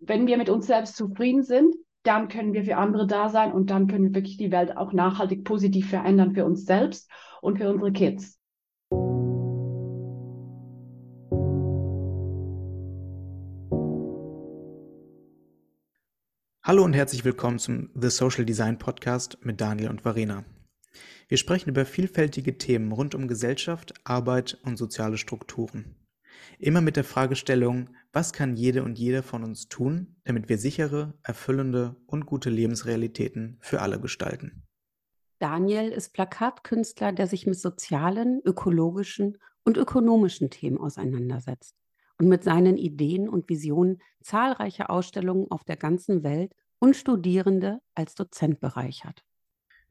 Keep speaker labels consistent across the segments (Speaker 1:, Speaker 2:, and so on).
Speaker 1: wenn wir mit uns selbst zufrieden sind, dann können wir für andere da sein und dann können wir wirklich die Welt auch nachhaltig positiv verändern für uns selbst und für unsere Kids.
Speaker 2: Hallo und herzlich willkommen zum The Social Design Podcast mit Daniel und Varena. Wir sprechen über vielfältige Themen rund um Gesellschaft, Arbeit und soziale Strukturen. Immer mit der Fragestellung, was kann jede und jeder von uns tun, damit wir sichere, erfüllende und gute Lebensrealitäten für alle gestalten?
Speaker 3: Daniel ist Plakatkünstler, der sich mit sozialen, ökologischen und ökonomischen Themen auseinandersetzt und mit seinen Ideen und Visionen zahlreiche Ausstellungen auf der ganzen Welt und Studierende als Dozent bereichert.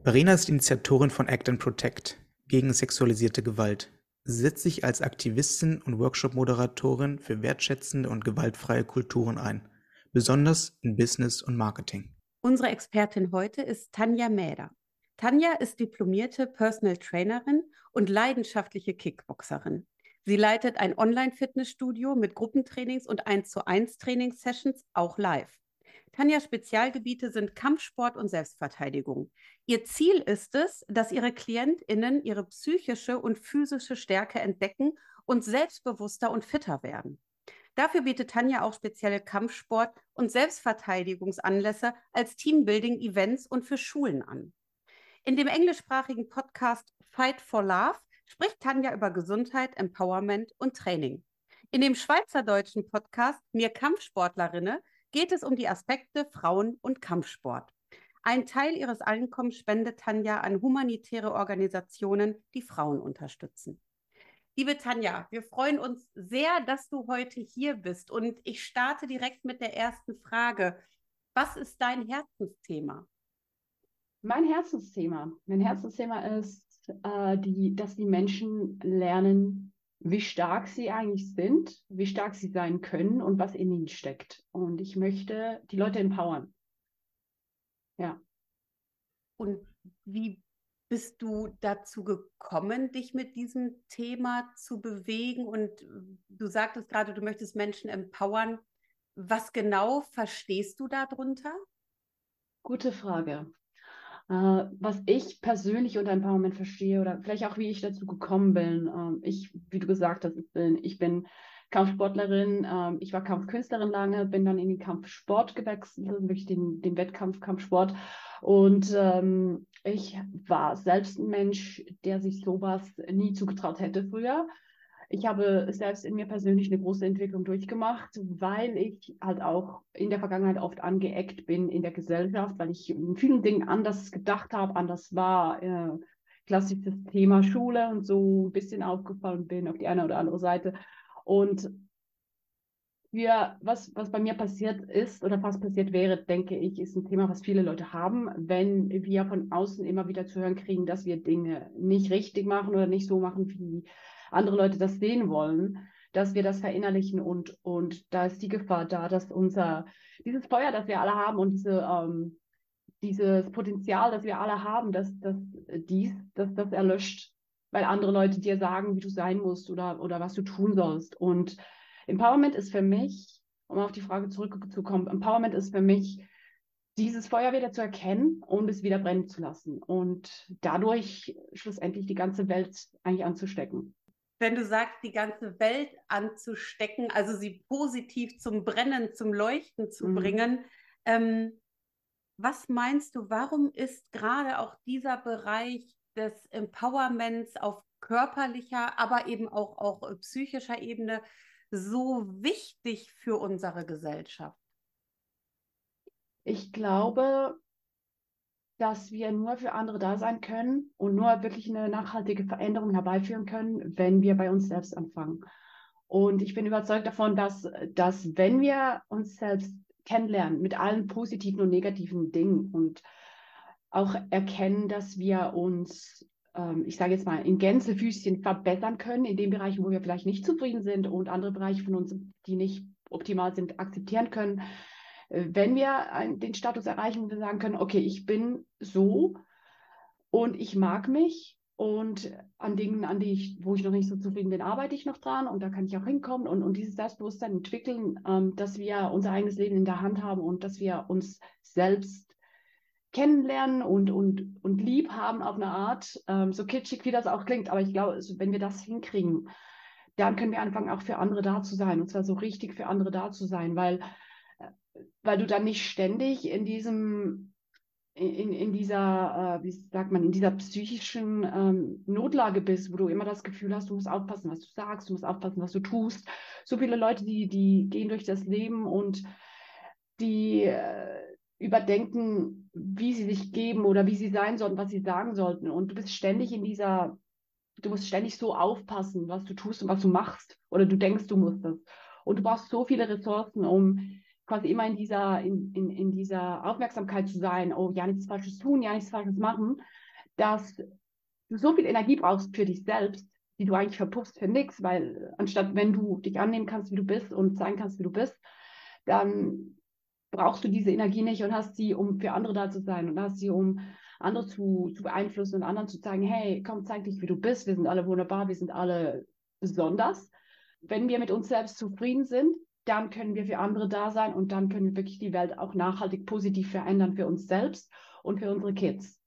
Speaker 2: Verena ist Initiatorin von Act and Protect gegen sexualisierte Gewalt, Setzt sich als Aktivistin und Workshop-Moderatorin für wertschätzende und gewaltfreie Kulturen ein, besonders in Business und Marketing.
Speaker 3: Unsere Expertin heute ist Tanja Mäder. Tanja ist diplomierte Personal Trainerin und leidenschaftliche Kickboxerin. Sie leitet ein Online-Fitnessstudio mit Gruppentrainings und 1 zu 1 Trainingssessions auch live. Tanjas Spezialgebiete sind Kampfsport und Selbstverteidigung. Ihr Ziel ist es, dass ihre KlientInnen ihre psychische und physische Stärke entdecken und selbstbewusster und fitter werden. Dafür bietet Tanja auch spezielle Kampfsport- und Selbstverteidigungsanlässe als Teambuilding-Events und für Schulen an. In dem englischsprachigen Podcast Fight for Love spricht Tanja über Gesundheit, Empowerment und Training. In dem schweizerdeutschen Podcast Mir Kampfsportlerinnen geht es um die Aspekte Frauen und Kampfsport. Ein Teil ihres Einkommens spendet Tanja an humanitäre Organisationen, die Frauen unterstützen. Liebe Tanja, wir freuen uns sehr, dass du heute hier bist. Und ich starte direkt mit der ersten Frage. Was ist dein Herzensthema?
Speaker 1: Mein Herzensthema. Mein Herzensthema ist, äh, die, dass die Menschen lernen, wie stark sie eigentlich sind, wie stark sie sein können und was in ihnen steckt. Und ich möchte die Leute empowern. Ja.
Speaker 3: Und wie bist du dazu gekommen, dich mit diesem Thema zu bewegen? Und du sagtest gerade, du möchtest Menschen empowern. Was genau verstehst du darunter?
Speaker 1: Gute Frage. Äh, was ich persönlich unter Empowerment verstehe oder vielleicht auch wie ich dazu gekommen bin. Ähm, ich, wie du gesagt hast, ich bin, ich bin Kampfsportlerin, ähm, ich war Kampfkünstlerin lange, bin dann in den Kampfsport gewechselt, wirklich den, den Wettkampf, Kampfsport. Und ähm, ich war selbst ein Mensch, der sich sowas nie zugetraut hätte früher. Ich habe selbst in mir persönlich eine große Entwicklung durchgemacht, weil ich halt auch in der Vergangenheit oft angeeckt bin in der Gesellschaft, weil ich in vielen Dingen anders gedacht habe, anders war. Äh, klassisches Thema Schule und so ein bisschen aufgefallen bin auf die eine oder andere Seite. Und wir, was, was bei mir passiert ist oder was passiert wäre, denke ich, ist ein Thema, was viele Leute haben, wenn wir von außen immer wieder zu hören kriegen, dass wir Dinge nicht richtig machen oder nicht so machen, wie andere Leute das sehen wollen, dass wir das verinnerlichen und, und da ist die Gefahr da, dass unser, dieses Feuer, das wir alle haben und diese, ähm, dieses Potenzial, das wir alle haben, dass, dass dies, dass das erlöscht, weil andere Leute dir sagen, wie du sein musst oder, oder was du tun sollst. Und Empowerment ist für mich, um auf die Frage zurückzukommen, Empowerment ist für mich, dieses Feuer wieder zu erkennen und es wieder brennen zu lassen und dadurch schlussendlich die ganze Welt eigentlich anzustecken
Speaker 3: wenn du sagst, die ganze Welt anzustecken, also sie positiv zum Brennen, zum Leuchten zu mhm. bringen, ähm, was meinst du, warum ist gerade auch dieser Bereich des Empowerments auf körperlicher, aber eben auch, auch psychischer Ebene so wichtig für unsere Gesellschaft?
Speaker 1: Ich glaube, dass wir nur für andere da sein können und nur wirklich eine nachhaltige Veränderung herbeiführen können, wenn wir bei uns selbst anfangen. Und ich bin überzeugt davon, dass, dass wenn wir uns selbst kennenlernen mit allen positiven und negativen Dingen und auch erkennen, dass wir uns, ähm, ich sage jetzt mal, in Gänsefüßchen verbessern können, in den Bereichen, wo wir vielleicht nicht zufrieden sind und andere Bereiche von uns, die nicht optimal sind, akzeptieren können, wenn wir den Status erreichen, wir sagen können, okay, ich bin so und ich mag mich Und an Dingen, an die ich, wo ich noch nicht so zufrieden bin, arbeite ich noch dran und da kann ich auch hinkommen und, und dieses Selbstbewusstsein entwickeln, ähm, dass wir unser eigenes Leben in der Hand haben und dass wir uns selbst kennenlernen und, und, und lieb haben auf eine Art, ähm, so kitschig wie das auch klingt. Aber ich glaube, also wenn wir das hinkriegen, dann können wir anfangen, auch für andere da zu sein. Und zwar so richtig für andere da zu sein, weil, äh, weil du dann nicht ständig in diesem in, in dieser, äh, wie sagt man, in dieser psychischen ähm, Notlage bist, wo du immer das Gefühl hast, du musst aufpassen, was du sagst, du musst aufpassen, was du tust. So viele Leute, die, die gehen durch das Leben und die äh, überdenken, wie sie sich geben oder wie sie sein sollten, was sie sagen sollten. Und du bist ständig in dieser, du musst ständig so aufpassen, was du tust und was du machst. Oder du denkst, du musst das. Und du brauchst so viele Ressourcen, um quasi immer in dieser, in, in, in dieser Aufmerksamkeit zu sein, oh, ja, nichts Falsches tun, ja, nichts Falsches machen, dass du so viel Energie brauchst für dich selbst, die du eigentlich verpuffst für nichts, weil anstatt wenn du dich annehmen kannst, wie du bist und sein kannst, wie du bist, dann brauchst du diese Energie nicht und hast sie, um für andere da zu sein und hast sie, um andere zu, zu beeinflussen und anderen zu sagen, hey, komm, zeig dich, wie du bist, wir sind alle wunderbar, wir sind alle besonders. Wenn wir mit uns selbst zufrieden sind, dann können wir für andere da sein und dann können wir wirklich die Welt auch nachhaltig positiv verändern für uns selbst und für unsere Kids.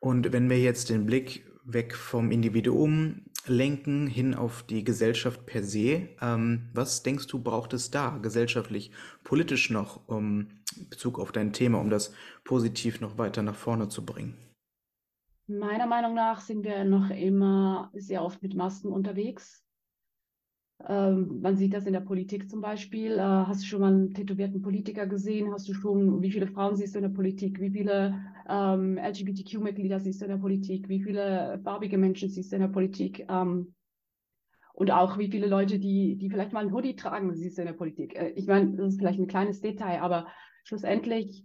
Speaker 2: Und wenn wir jetzt den Blick weg vom Individuum lenken hin auf die Gesellschaft per se. Ähm, was denkst du, braucht es da gesellschaftlich, politisch noch, um Bezug auf dein Thema, um das positiv noch weiter nach vorne zu bringen?
Speaker 1: Meiner Meinung nach sind wir noch immer sehr oft mit Masken unterwegs. Ähm, man sieht das in der Politik zum Beispiel. Äh, hast du schon mal einen tätowierten Politiker gesehen? Hast du schon, wie viele Frauen siehst du in der Politik? Wie viele ähm, LGBTQ-Mitglieder siehst du in der Politik? Wie viele farbige Menschen siehst du in der Politik? Ähm, und auch wie viele Leute, die, die vielleicht mal einen Hoodie tragen, siehst du in der Politik. Äh, ich meine, das ist vielleicht ein kleines Detail, aber schlussendlich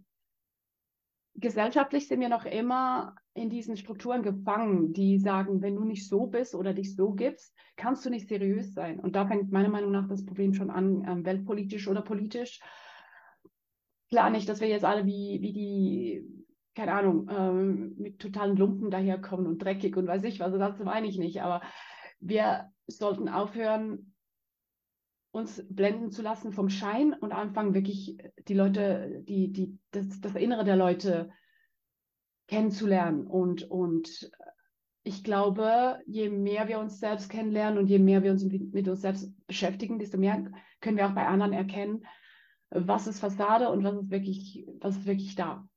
Speaker 1: gesellschaftlich sind wir noch immer in diesen Strukturen gefangen, die sagen, wenn du nicht so bist oder dich so gibst, kannst du nicht seriös sein. Und da fängt meiner Meinung nach das Problem schon an, ähm, weltpolitisch oder politisch. Klar nicht, dass wir jetzt alle wie, wie die, keine Ahnung, ähm, mit totalen Lumpen daherkommen und dreckig und weiß ich was, also das meine ich nicht, aber wir sollten aufhören, uns blenden zu lassen vom Schein und anfangen wirklich die Leute, die, die, das, das Innere der Leute kennenzulernen. Und, und ich glaube, je mehr wir uns selbst kennenlernen und je mehr wir uns mit uns selbst beschäftigen, desto mehr können wir auch bei anderen erkennen, was ist Fassade und was ist wirklich, was ist wirklich da.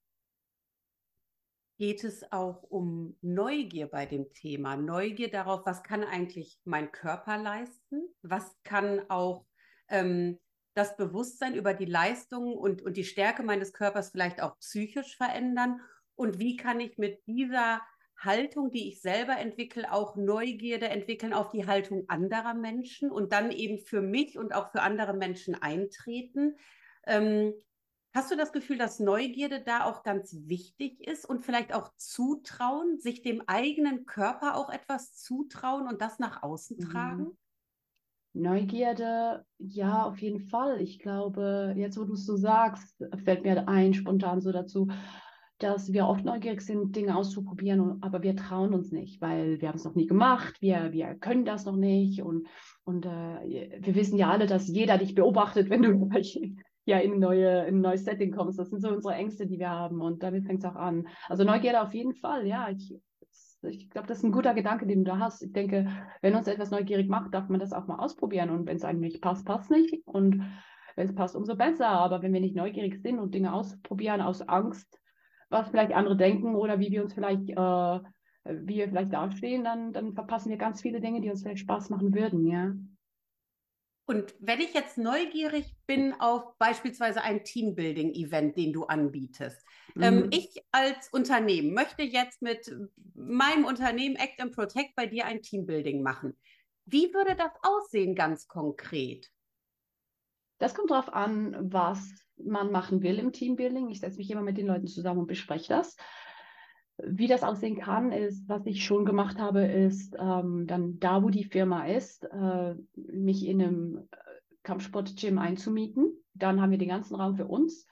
Speaker 3: Geht es auch um Neugier bei dem Thema? Neugier darauf, was kann eigentlich mein Körper leisten? Was kann auch ähm, das Bewusstsein über die Leistungen und, und die Stärke meines Körpers vielleicht auch psychisch verändern? Und wie kann ich mit dieser Haltung, die ich selber entwickle, auch Neugierde entwickeln auf die Haltung anderer Menschen und dann eben für mich und auch für andere Menschen eintreten? Ähm, Hast du das Gefühl, dass Neugierde da auch ganz wichtig ist und vielleicht auch zutrauen, sich dem eigenen Körper auch etwas zutrauen und das nach außen mhm. tragen?
Speaker 1: Neugierde, ja, auf jeden Fall. Ich glaube, jetzt wo du es so sagst, fällt mir ein spontan so dazu, dass wir oft neugierig sind, Dinge auszuprobieren, aber wir trauen uns nicht, weil wir haben es noch nie gemacht, wir, wir können das noch nicht und, und äh, wir wissen ja alle, dass jeder dich beobachtet, wenn du ja in, neue, in ein neues Setting kommst. Das sind so unsere Ängste, die wir haben und damit fängt es auch an. Also Neugierde auf jeden Fall, ja. Ich, ich glaube, das ist ein guter Gedanke, den du da hast. Ich denke, wenn uns etwas neugierig macht, darf man das auch mal ausprobieren. Und wenn es einem nicht passt, passt nicht. Und wenn es passt, umso besser. Aber wenn wir nicht neugierig sind und Dinge ausprobieren aus Angst, was vielleicht andere denken oder wie wir uns vielleicht, äh, wie wir vielleicht dastehen, dann, dann verpassen wir ganz viele Dinge, die uns vielleicht Spaß machen würden, ja.
Speaker 3: Und wenn ich jetzt neugierig bin auf beispielsweise ein Teambuilding-Event, den du anbietest, ähm, mhm. ähm, ich als Unternehmen möchte jetzt mit meinem Unternehmen Act and Protect bei dir ein Teambuilding machen. Wie würde das aussehen ganz konkret?
Speaker 1: Das kommt darauf an, was man machen will im Teambuilding. Ich setze mich immer mit den Leuten zusammen und bespreche das. Wie das aussehen kann, ist, was ich schon gemacht habe, ist ähm, dann da, wo die Firma ist, äh, mich in einem äh, Kampfsport-Gym einzumieten. Dann haben wir den ganzen Raum für uns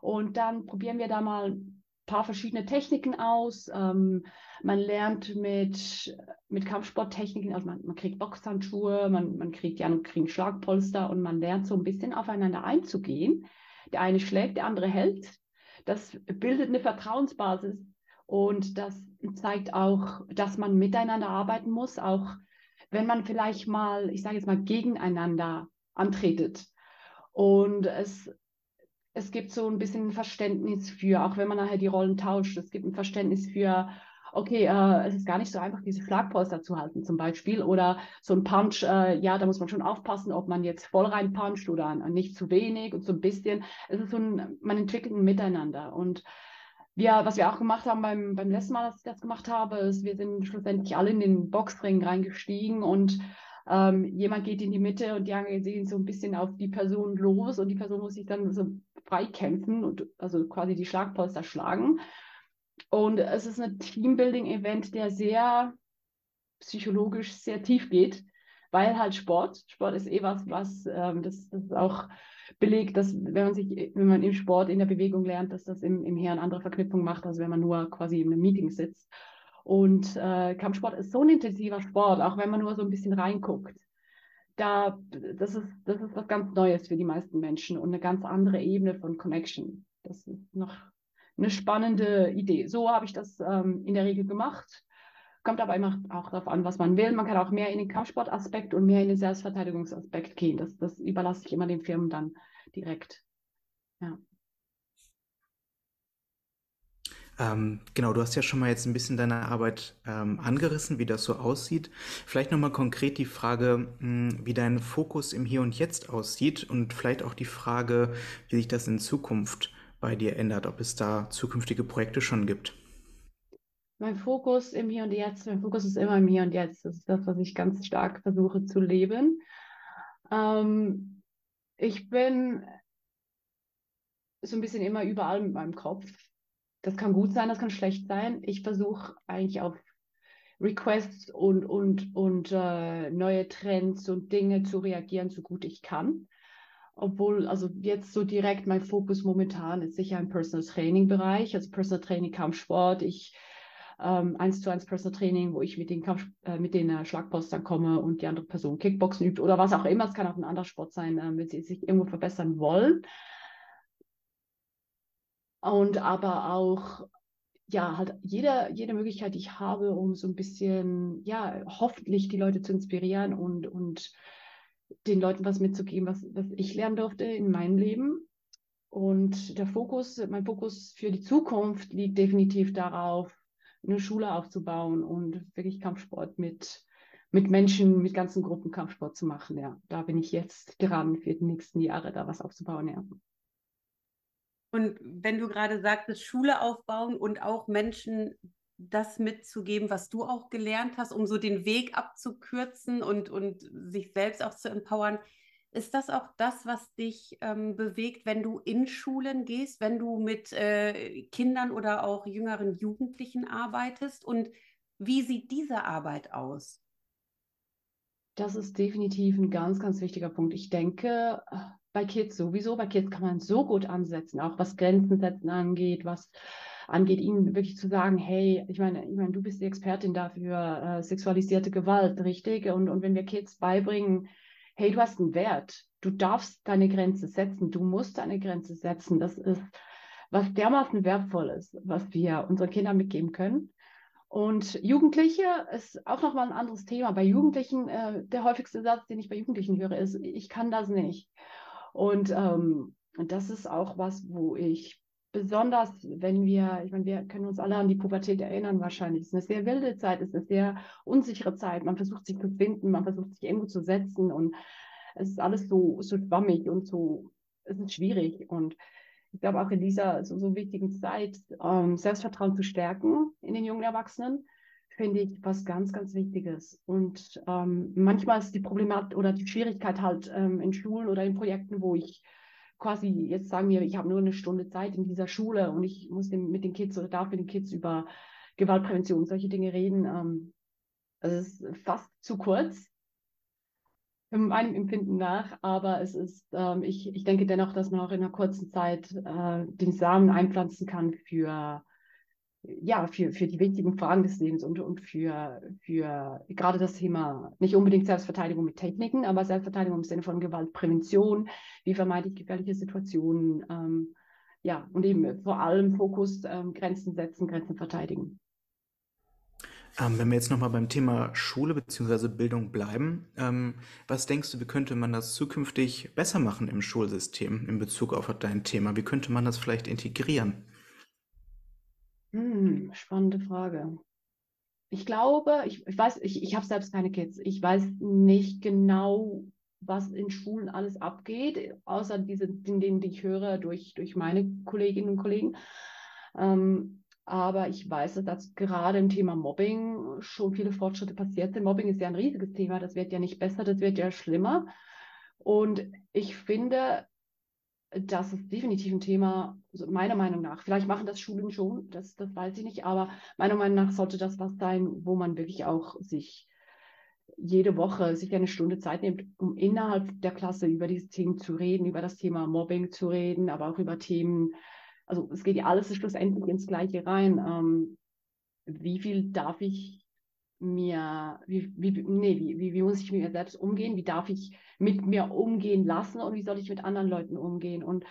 Speaker 1: und dann probieren wir da mal ein paar verschiedene Techniken aus. Ähm, man lernt mit, mit Kampfsporttechniken, also man, man kriegt Boxhandschuhe, man, man kriegt ja kriegt Schlagpolster und man lernt so ein bisschen aufeinander einzugehen. Der eine schlägt, der andere hält. Das bildet eine Vertrauensbasis und das zeigt auch, dass man miteinander arbeiten muss, auch wenn man vielleicht mal, ich sage jetzt mal, gegeneinander antretet. Und es, es gibt so ein bisschen Verständnis für, auch wenn man nachher die Rollen tauscht, es gibt ein Verständnis für, okay, äh, es ist gar nicht so einfach, diese Schlagpolster zu halten zum Beispiel. Oder so ein Punch, äh, ja, da muss man schon aufpassen, ob man jetzt voll rein puncht oder nicht zu wenig und so ein bisschen. Es ist so ein, man entwickelt ein Miteinander. Und wir, was wir auch gemacht haben beim, beim letzten Mal, dass ich das gemacht habe, ist, wir sind schlussendlich alle in den Boxring reingestiegen und ähm, jemand geht in die Mitte und die anderen gehen so ein bisschen auf die Person los und die Person muss sich dann so freikämpfen und also quasi die Schlagpolster schlagen. Und es ist ein Teambuilding-Event, der sehr psychologisch sehr tief geht, weil halt Sport, Sport ist eh was, was ähm, das, das ist auch belegt, dass wenn man sich, wenn man im Sport, in der Bewegung lernt, dass das im, im Hirn andere Verknüpfungen macht, als wenn man nur quasi in einem Meeting sitzt. Und äh, Kampfsport ist so ein intensiver Sport, auch wenn man nur so ein bisschen reinguckt. Da, das ist, das ist was ganz Neues für die meisten Menschen und eine ganz andere Ebene von Connection. Das ist noch eine spannende Idee. So habe ich das ähm, in der Regel gemacht. Kommt aber immer auch darauf an, was man will. Man kann auch mehr in den Kampfsportaspekt und mehr in den Selbstverteidigungsaspekt gehen. Das, das überlasse ich immer den Firmen dann direkt. Ja.
Speaker 2: Ähm, genau, du hast ja schon mal jetzt ein bisschen deine Arbeit ähm, angerissen, wie das so aussieht. Vielleicht nochmal konkret die Frage, mh, hm, wie dein Fokus im Hier und Jetzt aussieht und vielleicht auch die Frage, wie sich das in Zukunft bei dir ändert, ob es da zukünftige Projekte schon gibt.
Speaker 1: Mein Fokus im Hier und Jetzt, mein Fokus ist immer im Hier und Jetzt. Das ist das, was ich ganz stark versuche zu leben. Ähm, ich bin so ein bisschen immer überall mit meinem Kopf. Das kann gut sein, das kann schlecht sein. Ich versuche eigentlich auf Requests und, und, und äh, neue Trends und Dinge zu reagieren, so gut ich kann obwohl, also jetzt so direkt mein Fokus momentan ist sicher im Personal Training Bereich, also Personal Training Kampfsport. Ich eins zu eins Personal Training, wo ich mit den Kampf, äh, mit den äh, Schlagpostern komme und die andere Person Kickboxen übt oder was auch immer. Es kann auch ein anderer Sport sein, äh, wenn sie sich irgendwo verbessern wollen. Und aber auch ja, halt jede, jede Möglichkeit, die ich habe, um so ein bisschen, ja, hoffentlich die Leute zu inspirieren und, und den Leuten was mitzugeben, was, was ich lernen durfte in meinem Leben. Und der Fokus, mein Fokus für die Zukunft liegt definitiv darauf, eine Schule aufzubauen und wirklich Kampfsport mit, mit Menschen, mit ganzen Gruppen Kampfsport zu machen. Ja, da bin ich jetzt dran, für die nächsten Jahre da was aufzubauen. Ja.
Speaker 3: Und wenn du gerade sagtest, Schule aufbauen und auch Menschen das mitzugeben, was du auch gelernt hast, um so den Weg abzukürzen und, und sich selbst auch zu empowern. Ist das auch das, was dich ähm, bewegt, wenn du in Schulen gehst, wenn du mit äh, Kindern oder auch jüngeren Jugendlichen arbeitest? Und wie sieht diese Arbeit aus?
Speaker 1: Das ist definitiv ein ganz, ganz wichtiger Punkt. Ich denke, bei Kids sowieso, bei Kids kann man so gut ansetzen, auch was Grenzen setzen angeht, was angeht, ihnen wirklich zu sagen, hey, ich meine, ich meine, du bist die Expertin dafür, äh, sexualisierte Gewalt, richtig? Und, und wenn wir Kids beibringen, hey, du hast einen Wert, du darfst deine Grenze setzen, du musst deine Grenze setzen, das ist was dermaßen wertvoll ist, was wir unseren Kindern mitgeben können. Und Jugendliche ist auch nochmal ein anderes Thema. Bei Jugendlichen, äh, der häufigste Satz, den ich bei Jugendlichen höre, ist, ich kann das nicht. Und ähm, das ist auch was, wo ich besonders wenn wir, ich meine, wir können uns alle an die Pubertät erinnern wahrscheinlich. Es ist eine sehr wilde Zeit, es ist eine sehr unsichere Zeit. Man versucht sich zu finden, man versucht sich irgendwo zu setzen und es ist alles so, so schwammig und so, es ist schwierig. Und ich glaube auch in dieser so, so wichtigen Zeit, ähm, Selbstvertrauen zu stärken in den jungen Erwachsenen, finde ich was ganz, ganz Wichtiges. Und ähm, manchmal ist die Problematik oder die Schwierigkeit halt ähm, in Schulen oder in Projekten, wo ich quasi, jetzt sagen wir, ich habe nur eine Stunde Zeit in dieser Schule und ich muss mit den Kids oder darf mit den Kids über Gewaltprävention, solche Dinge reden. Ähm, also es ist fast zu kurz, meinem Empfinden nach, aber es ist, ähm, ich, ich denke dennoch, dass man auch in einer kurzen Zeit äh, den Samen einpflanzen kann für, ja, für, für die wichtigen Fragen des Lebens und, und für, für gerade das Thema, nicht unbedingt Selbstverteidigung mit Techniken, aber Selbstverteidigung im Sinne von Gewaltprävention, wie vermeide ich gefährliche Situationen, ähm, ja, und eben vor allem Fokus ähm, Grenzen setzen, Grenzen verteidigen.
Speaker 2: Ähm, wenn wir jetzt nochmal beim Thema Schule bzw. Bildung bleiben, ähm, was denkst du, wie könnte man das zukünftig besser machen im Schulsystem in Bezug auf dein Thema? Wie könnte man das vielleicht integrieren?
Speaker 1: Hm, spannende Frage. Ich glaube, ich, ich weiß, ich, ich habe selbst keine Kids. Ich weiß nicht genau, was in Schulen alles abgeht, außer diese Dinge, die ich höre durch, durch meine Kolleginnen und Kollegen. Ähm, aber ich weiß, dass gerade im Thema Mobbing schon viele Fortschritte passiert sind. Mobbing ist ja ein riesiges Thema. Das wird ja nicht besser, das wird ja schlimmer. Und ich finde, das ist definitiv ein Thema, also meiner Meinung nach. Vielleicht machen das Schulen schon, das, das weiß ich nicht, aber meiner Meinung nach sollte das was sein, wo man wirklich auch sich jede Woche sich eine Stunde Zeit nimmt, um innerhalb der Klasse über diese Themen zu reden, über das Thema Mobbing zu reden, aber auch über Themen, also es geht ja alles schlussendlich ins Gleiche rein. Ähm, wie viel darf ich mir, wie, wie, nee, wie, wie, wie muss ich mit mir selbst umgehen? Wie darf ich mit mir umgehen lassen und wie soll ich mit anderen Leuten umgehen? Und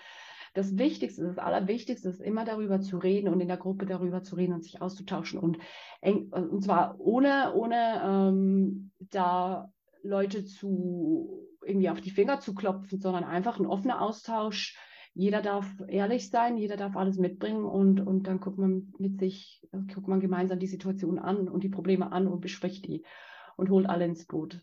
Speaker 1: das Wichtigste, das Allerwichtigste ist immer darüber zu reden und in der Gruppe darüber zu reden und sich auszutauschen und, und zwar ohne, ohne ähm, da Leute zu irgendwie auf die Finger zu klopfen, sondern einfach ein offener Austausch, jeder darf ehrlich sein, jeder darf alles mitbringen und, und dann guckt man mit sich, guckt man gemeinsam die Situation an und die Probleme an und bespricht die und holt alle ins Boot.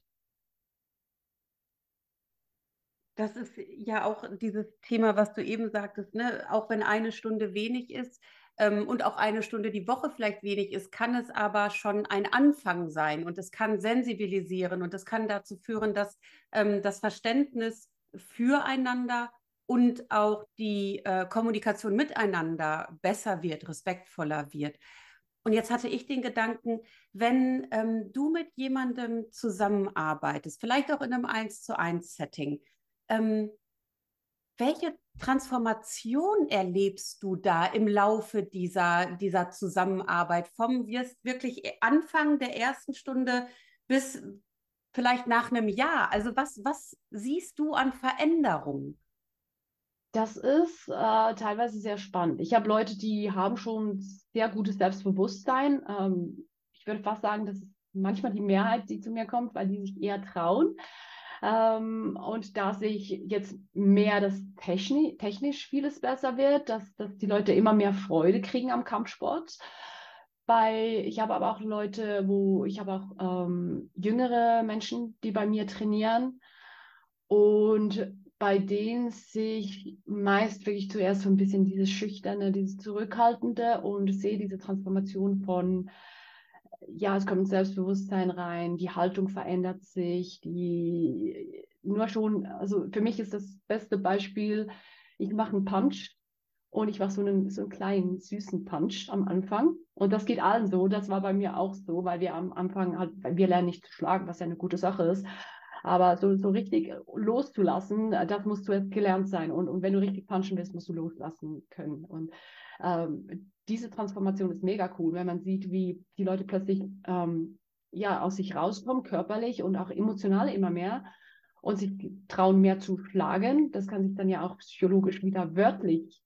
Speaker 3: Das ist ja auch dieses Thema, was du eben sagtest, ne? auch wenn eine Stunde wenig ist ähm, und auch eine Stunde die Woche vielleicht wenig ist, kann es aber schon ein Anfang sein und es kann sensibilisieren und es kann dazu führen, dass ähm, das Verständnis füreinander und auch die äh, Kommunikation miteinander besser wird, respektvoller wird. Und jetzt hatte ich den Gedanken, wenn ähm, du mit jemandem zusammenarbeitest, vielleicht auch in einem 1 zu 1 Setting, ähm, welche Transformation erlebst du da im Laufe dieser, dieser Zusammenarbeit? Vom wirklich Anfang der ersten Stunde bis vielleicht nach einem Jahr? Also was, was siehst du an Veränderungen?
Speaker 1: Das ist äh, teilweise sehr spannend. Ich habe Leute, die haben schon sehr gutes Selbstbewusstsein. Ähm, ich würde fast sagen, das ist manchmal die Mehrheit, die zu mir kommt, weil die sich eher trauen. Ähm, und da sehe ich jetzt mehr, dass technisch, technisch vieles besser wird, dass, dass die Leute immer mehr Freude kriegen am Kampfsport. Bei, ich habe aber auch Leute, wo ich habe auch ähm, jüngere Menschen, die bei mir trainieren. Und bei denen sehe ich meist wirklich zuerst so ein bisschen dieses Schüchterne, dieses Zurückhaltende und sehe diese Transformation von, ja, es kommt Selbstbewusstsein rein, die Haltung verändert sich, die nur schon, also für mich ist das beste Beispiel, ich mache einen Punch und ich mache so einen, so einen kleinen, süßen Punch am Anfang. Und das geht allen so, das war bei mir auch so, weil wir am Anfang halt, wir lernen nicht zu schlagen, was ja eine gute Sache ist. Aber so, so richtig loszulassen, das muss zuerst gelernt sein. Und, und wenn du richtig punchen willst, musst du loslassen können. Und ähm, diese Transformation ist mega cool, wenn man sieht, wie die Leute plötzlich ähm, ja, aus sich rauskommen, körperlich und auch emotional immer mehr und sich trauen, mehr zu schlagen. Das kann sich dann ja auch psychologisch wieder wörtlich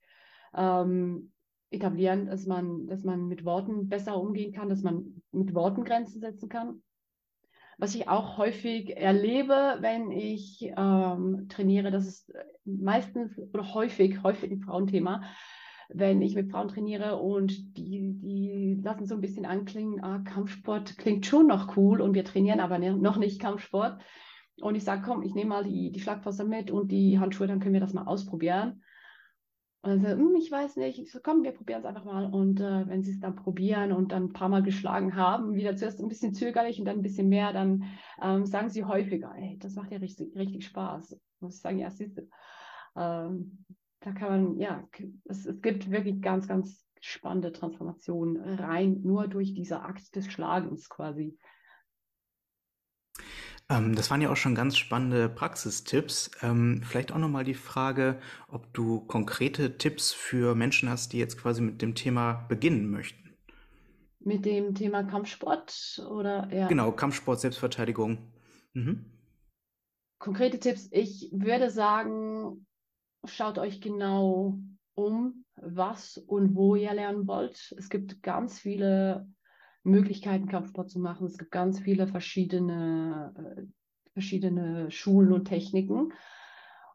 Speaker 1: ähm, etablieren, dass man, dass man mit Worten besser umgehen kann, dass man mit Worten Grenzen setzen kann was ich auch häufig erlebe, wenn ich ähm, trainiere, das ist meistens oder häufig, häufig ein Frauenthema, wenn ich mit Frauen trainiere und die, die lassen so ein bisschen anklingen, ah, Kampfsport klingt schon noch cool und wir trainieren aber noch nicht Kampfsport. Und ich sage, komm, ich nehme mal die, die Schlagfaser mit und die Handschuhe, dann können wir das mal ausprobieren. Also, hm, ich weiß nicht. Ich so, komm, wir probieren es einfach mal. Und äh, wenn sie es dann probieren und dann ein paar Mal geschlagen haben, wieder zuerst ein bisschen zögerlich und dann ein bisschen mehr, dann ähm, sagen sie häufiger, ey, das macht ja richtig, richtig Spaß. Muss ich sagen, ja, siehst du. Ähm, da kann man, ja, es, es gibt wirklich ganz, ganz spannende Transformationen rein, nur durch diese Akt des Schlagens quasi.
Speaker 2: Ähm, das waren ja auch schon ganz spannende Praxistipps. Ähm, vielleicht auch nochmal die Frage, ob du konkrete Tipps für Menschen hast, die jetzt quasi mit dem Thema beginnen möchten.
Speaker 1: Mit dem Thema Kampfsport oder ja?
Speaker 2: Genau, Kampfsport, Selbstverteidigung. Mhm.
Speaker 1: Konkrete Tipps. Ich würde sagen, schaut euch genau um, was und wo ihr lernen wollt. Es gibt ganz viele Möglichkeiten, Kampfsport zu machen. Es gibt ganz viele verschiedene, äh, verschiedene Schulen und Techniken.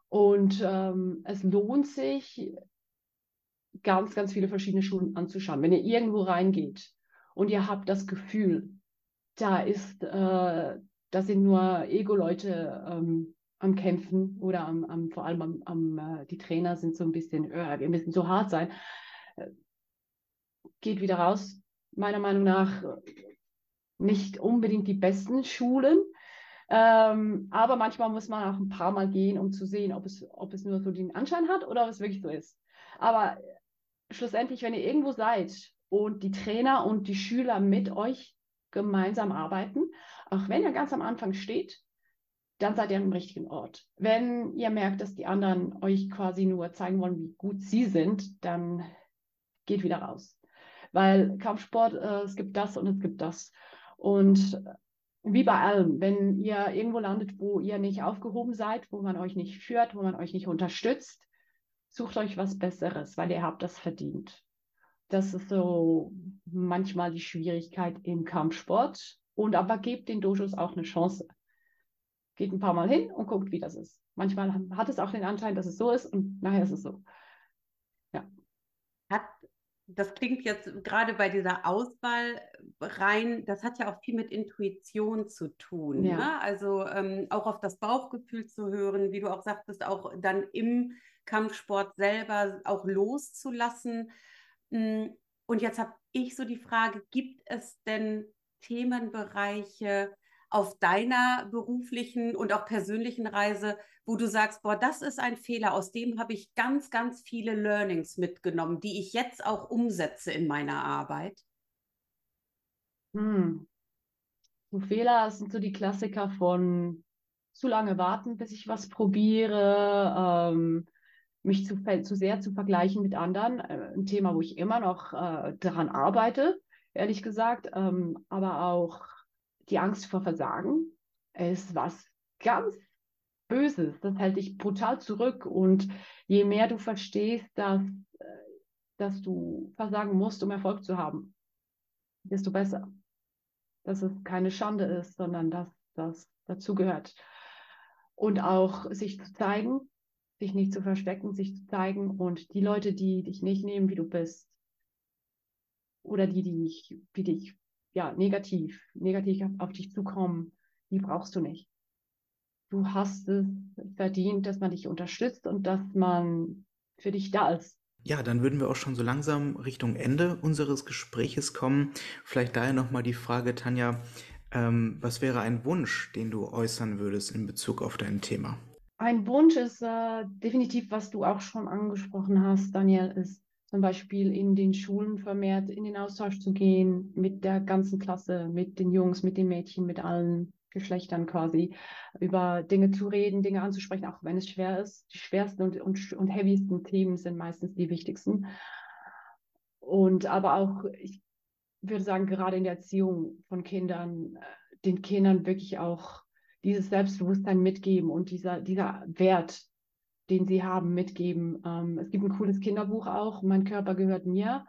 Speaker 1: Und ähm, es lohnt sich, ganz, ganz viele verschiedene Schulen anzuschauen. Wenn ihr irgendwo reingeht und ihr habt das Gefühl, da ist, äh, da sind nur Ego-Leute ähm, am Kämpfen oder am, am vor allem am, am äh, die Trainer sind so ein bisschen, äh, wir müssen so hart sein. Äh, geht wieder raus. Meiner Meinung nach nicht unbedingt die besten Schulen. Ähm, aber manchmal muss man auch ein paar Mal gehen, um zu sehen, ob es, ob es nur so den Anschein hat oder ob es wirklich so ist. Aber schlussendlich, wenn ihr irgendwo seid und die Trainer und die Schüler mit euch gemeinsam arbeiten, auch wenn ihr ganz am Anfang steht, dann seid ihr am richtigen Ort. Wenn ihr merkt, dass die anderen euch quasi nur zeigen wollen, wie gut sie sind, dann geht wieder raus. Weil Kampfsport, äh, es gibt das und es gibt das. Und wie bei allem, wenn ihr irgendwo landet, wo ihr nicht aufgehoben seid, wo man euch nicht führt, wo man euch nicht unterstützt, sucht euch was Besseres, weil ihr habt das verdient. Das ist so manchmal die Schwierigkeit im Kampfsport. Und aber gebt den Dojos auch eine Chance. Geht ein paar Mal hin und guckt, wie das ist. Manchmal hat es auch den Anschein, dass es so ist und nachher ist es so.
Speaker 3: Das klingt jetzt gerade bei dieser Auswahl rein, das hat ja auch viel mit Intuition zu tun. Ja. Ne? Also ähm, auch auf das Bauchgefühl zu hören, wie du auch sagtest, auch dann im Kampfsport selber auch loszulassen. Hm, und jetzt habe ich so die Frage, gibt es denn Themenbereiche auf deiner beruflichen und auch persönlichen Reise, wo du sagst, boah, das ist ein Fehler, aus dem habe ich ganz, ganz viele Learnings mitgenommen, die ich jetzt auch umsetze in meiner Arbeit?
Speaker 1: Hm. So Fehler sind so die Klassiker von zu lange warten, bis ich was probiere, ähm, mich zu, zu sehr zu vergleichen mit anderen. Äh, ein Thema, wo ich immer noch äh, daran arbeite, ehrlich gesagt. Ähm, aber auch die Angst vor Versagen ist was ganz Böses. Das hält dich brutal zurück. Und je mehr du verstehst, dass, äh, dass du versagen musst, um Erfolg zu haben, desto besser. Dass es keine Schande ist, sondern dass das dazugehört. Und auch sich zu zeigen, sich nicht zu verstecken, sich zu zeigen und die Leute, die dich nicht nehmen, wie du bist, oder die, die dich, die dich ja, negativ, negativ auf, dich zukommen, die brauchst du nicht. Du hast es verdient, dass man dich unterstützt und dass man für dich da ist.
Speaker 2: Ja, dann würden wir auch schon so langsam Richtung Ende unseres Gespräches kommen. Vielleicht daher nochmal die Frage, Tanja, ähm, was wäre ein Wunsch, den du äußern würdest in Bezug auf dein Thema?
Speaker 1: Ein Wunsch ist äh, definitiv, was du auch schon angesprochen hast, Daniel, ist zum Beispiel in den Schulen vermehrt in den Austausch zu gehen mit der ganzen Klasse, mit den Jungs, mit den Mädchen, mit allen Geschlechtern quasi, über Dinge zu reden, Dinge anzusprechen, auch wenn es schwer ist. Die schwersten und, und, und heavysten Themen sind meistens die wichtigsten. Und aber auch, ich würde sagen, gerade in der Erziehung von Kindern, äh, den Kindern wirklich auch dieses Selbstbewusstsein mitgeben und dieser, dieser Wert, den sie haben, mitgeben. Ähm, es gibt ein cooles Kinderbuch auch, Mein Körper gehört mir,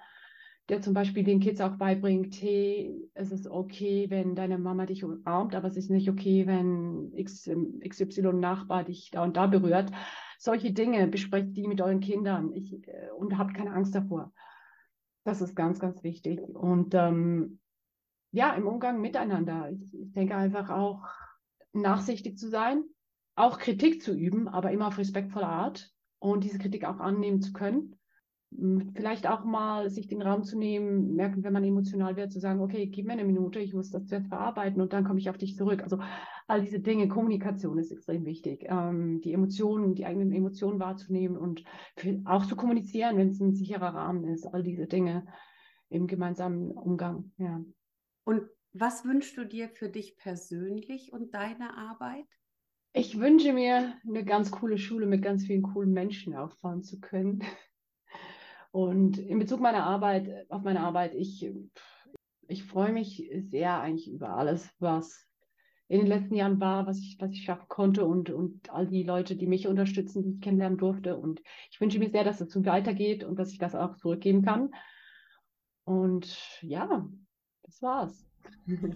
Speaker 1: der zum Beispiel den Kids auch beibringt, hey, es ist okay, wenn deine Mama dich umarmt, aber es ist nicht okay, wenn X, XY-Nachbar dich da und da berührt. Solche Dinge besprecht die mit euren Kindern ich, äh, und habt keine Angst davor. Das ist ganz, ganz wichtig. Und ähm, ja, im Umgang miteinander. Ich, ich denke einfach auch, nachsichtig zu sein, auch Kritik zu üben, aber immer auf respektvolle Art und diese Kritik auch annehmen zu können. Hm, vielleicht auch mal sich den Raum zu nehmen, merken, wenn man emotional wird, zu sagen, okay, gib mir eine Minute, ich muss das zuerst verarbeiten und dann komme ich auf dich zurück. Also all diese Dinge, Kommunikation ist extrem wichtig. Ähm, die Emotionen, die eigenen Emotionen wahrzunehmen und auch zu kommunizieren, wenn es ein sicherer Rahmen ist, all diese Dinge im gemeinsamen Umgang. Ja.
Speaker 3: Und was wünschst du dir für dich persönlich und deine Arbeit?
Speaker 1: Ich wünsche mir eine ganz coole Schule mit ganz vielen coolen Menschen aufbauen zu können. Und in Bezug meiner Arbeit, auf meine Arbeit, ich, ich freue mich sehr eigentlich über alles, was in den letzten Jahren war, was ich, was ich schaffen konnte und, und all die Leute, die mich unterstützen, die ich kennenlernen durfte. Und ich wünsche mir sehr, dass es so weitergeht und dass ich das auch zurückgeben kann. Und ja, das war's.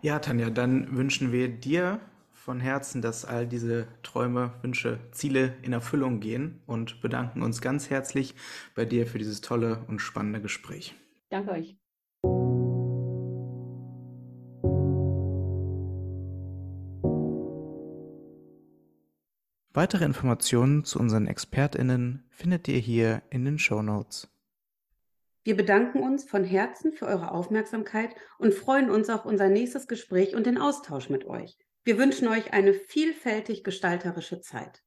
Speaker 2: Ja, Tanja, dann wünschen wir dir von Herzen, dass all diese Träume, Wünsche, Ziele in Erfüllung gehen und bedanken uns ganz herzlich bei dir für dieses tolle und spannende Gespräch.
Speaker 1: Danke euch.
Speaker 2: Weitere Informationen zu unseren ExpertInnen findet ihr hier in den Show Notes.
Speaker 3: Wir bedanken uns von Herzen für eure Aufmerksamkeit und freuen uns auf unser nächstes Gespräch und den Austausch mit euch. Wir wünschen euch eine vielfältig gestalterische Zeit.